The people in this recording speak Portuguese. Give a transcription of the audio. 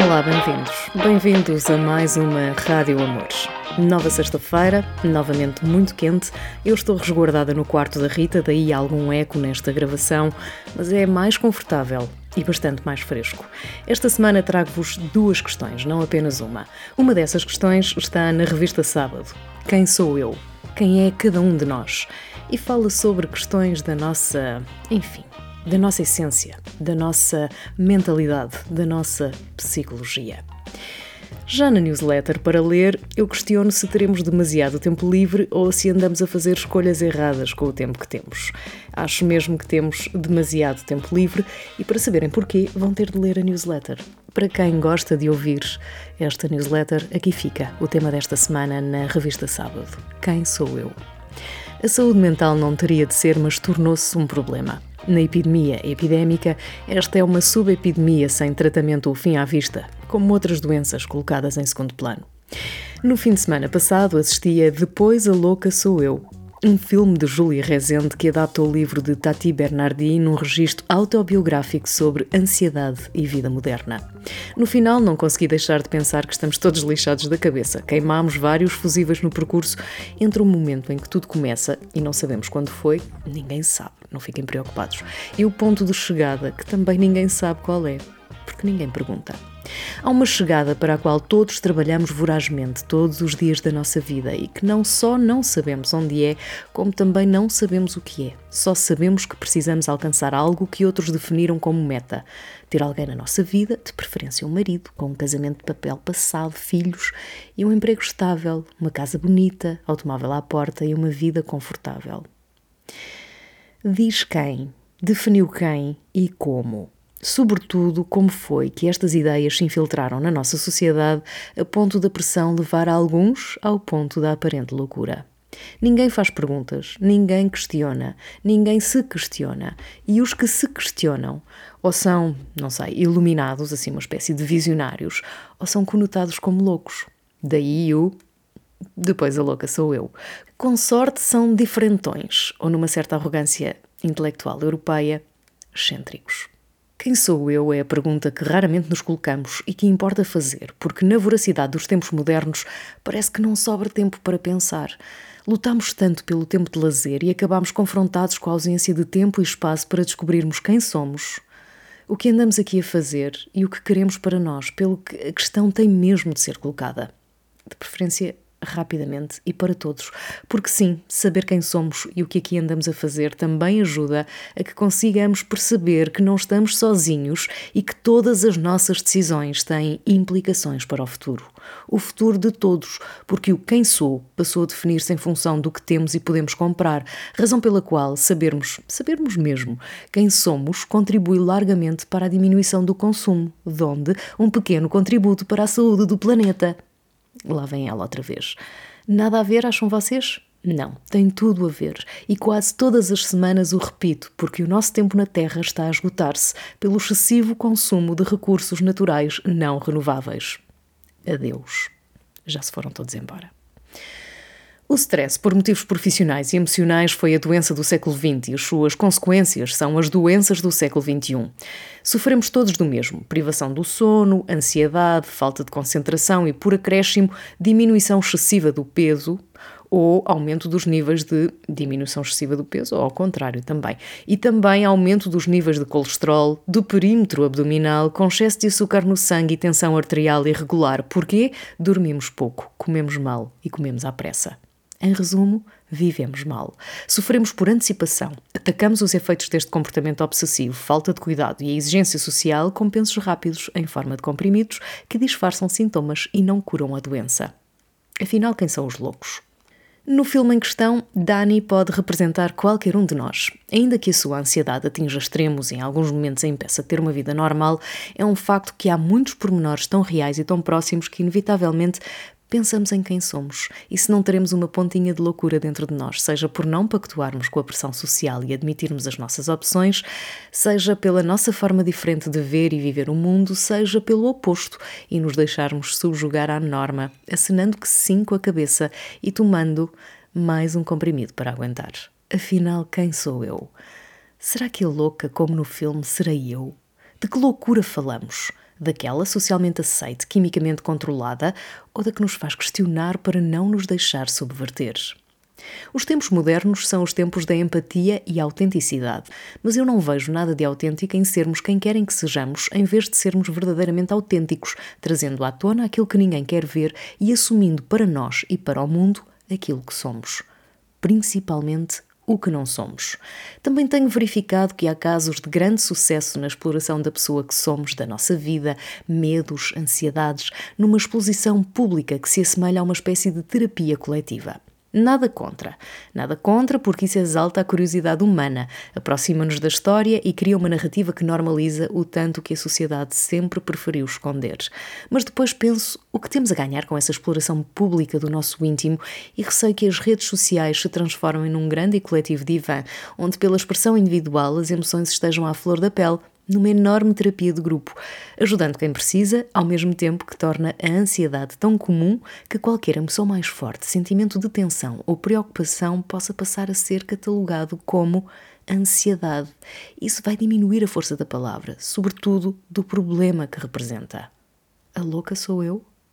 Olá, bem-vindos. Bem-vindos a mais uma Rádio Amores. Nova sexta-feira, novamente muito quente. Eu estou resguardada no quarto da Rita, daí algum eco nesta gravação, mas é mais confortável e bastante mais fresco. Esta semana trago-vos duas questões, não apenas uma. Uma dessas questões está na revista Sábado. Quem sou eu? Quem é cada um de nós? E fala sobre questões da nossa, enfim, da nossa essência, da nossa mentalidade, da nossa psicologia. Já na newsletter para ler, eu questiono se teremos demasiado tempo livre ou se andamos a fazer escolhas erradas com o tempo que temos. Acho mesmo que temos demasiado tempo livre e para saberem porquê, vão ter de ler a newsletter. Para quem gosta de ouvir esta newsletter, aqui fica o tema desta semana na revista Sábado. Quem sou eu? A saúde mental não teria de ser, mas tornou-se um problema. Na epidemia epidémica, esta é uma subepidemia sem tratamento ou fim à vista, como outras doenças colocadas em segundo plano. No fim de semana passado assistia Depois a Louca Sou Eu, um filme de Júlia Rezende que adapta o livro de Tati Bernardi num registro autobiográfico sobre ansiedade e vida moderna. No final, não consegui deixar de pensar que estamos todos lixados da cabeça. Queimámos vários fusíveis no percurso entre o momento em que tudo começa e não sabemos quando foi, ninguém sabe, não fiquem preocupados, e o ponto de chegada, que também ninguém sabe qual é, porque ninguém pergunta. Há uma chegada para a qual todos trabalhamos vorazmente todos os dias da nossa vida e que não só não sabemos onde é, como também não sabemos o que é. Só sabemos que precisamos alcançar algo que outros definiram como meta. Ter alguém na nossa vida, de preferência um marido, com um casamento de papel passado, filhos e um emprego estável, uma casa bonita, automóvel à porta e uma vida confortável. Diz quem, definiu quem e como sobretudo como foi que estas ideias se infiltraram na nossa sociedade a ponto da pressão levar alguns ao ponto da aparente loucura. Ninguém faz perguntas, ninguém questiona, ninguém se questiona. E os que se questionam, ou são, não sei, iluminados, assim uma espécie de visionários, ou são conotados como loucos. Daí o. Depois a louca sou eu. Com sorte são diferentões, ou numa certa arrogância intelectual europeia, excêntricos. Quem sou eu é a pergunta que raramente nos colocamos e que importa fazer, porque na voracidade dos tempos modernos parece que não sobra tempo para pensar. Lutamos tanto pelo tempo de lazer e acabamos confrontados com a ausência de tempo e espaço para descobrirmos quem somos, o que andamos aqui a fazer e o que queremos para nós, pelo que a questão tem mesmo de ser colocada. De preferência, rapidamente e para todos, porque sim, saber quem somos e o que aqui andamos a fazer também ajuda a que consigamos perceber que não estamos sozinhos e que todas as nossas decisões têm implicações para o futuro. O futuro de todos, porque o quem sou passou a definir-se em função do que temos e podemos comprar, razão pela qual sabermos, sabermos mesmo quem somos contribui largamente para a diminuição do consumo, donde um pequeno contributo para a saúde do planeta. Lá vem ela outra vez. Nada a ver, acham vocês? Não, tem tudo a ver. E quase todas as semanas o repito, porque o nosso tempo na Terra está a esgotar-se pelo excessivo consumo de recursos naturais não renováveis. Adeus. Já se foram todos embora. O stress por motivos profissionais e emocionais foi a doença do século XX e as suas consequências são as doenças do século XXI. Sofremos todos do mesmo: privação do sono, ansiedade, falta de concentração e, por acréscimo, diminuição excessiva do peso ou aumento dos níveis de diminuição excessiva do peso, ou ao contrário também. E também aumento dos níveis de colesterol, do perímetro abdominal, com excesso de açúcar no sangue e tensão arterial irregular. Porquê? Dormimos pouco, comemos mal e comemos à pressa. Em resumo, vivemos mal. Sofremos por antecipação. Atacamos os efeitos deste comportamento obsessivo, falta de cuidado e a exigência social com pensos rápidos em forma de comprimidos que disfarçam sintomas e não curam a doença. Afinal, quem são os loucos? No filme em questão, Dani pode representar qualquer um de nós. Ainda que a sua ansiedade atinja extremos e em alguns momentos a impeça de ter uma vida normal, é um facto que há muitos pormenores tão reais e tão próximos que, inevitavelmente, pensamos em quem somos e se não teremos uma pontinha de loucura dentro de nós, seja por não pactuarmos com a pressão social e admitirmos as nossas opções, seja pela nossa forma diferente de ver e viver o mundo, seja pelo oposto e nos deixarmos subjugar à norma, acenando que sim com a cabeça e tomando mais um comprimido para aguentar. Afinal, quem sou eu? Será que a louca, como no filme, serei eu? De que loucura falamos? Daquela socialmente aceite, quimicamente controlada, ou da que nos faz questionar para não nos deixar subverter. Os tempos modernos são os tempos da empatia e autenticidade, mas eu não vejo nada de autêntico em sermos quem querem que sejamos, em vez de sermos verdadeiramente autênticos, trazendo à tona aquilo que ninguém quer ver e assumindo para nós e para o mundo aquilo que somos. Principalmente o que não somos. Também tenho verificado que há casos de grande sucesso na exploração da pessoa que somos, da nossa vida, medos, ansiedades, numa exposição pública que se assemelha a uma espécie de terapia coletiva. Nada contra. Nada contra, porque isso exalta a curiosidade humana, aproxima-nos da história e cria uma narrativa que normaliza o tanto que a sociedade sempre preferiu esconder. Mas depois penso o que temos a ganhar com essa exploração pública do nosso íntimo e receio que as redes sociais se transformem num grande e coletivo divã, onde, pela expressão individual, as emoções estejam à flor da pele numa enorme terapia de grupo, ajudando quem precisa, ao mesmo tempo que torna a ansiedade tão comum que qualquer emoção mais forte, sentimento de tensão ou preocupação possa passar a ser catalogado como ansiedade. Isso vai diminuir a força da palavra, sobretudo do problema que representa. A louca sou eu?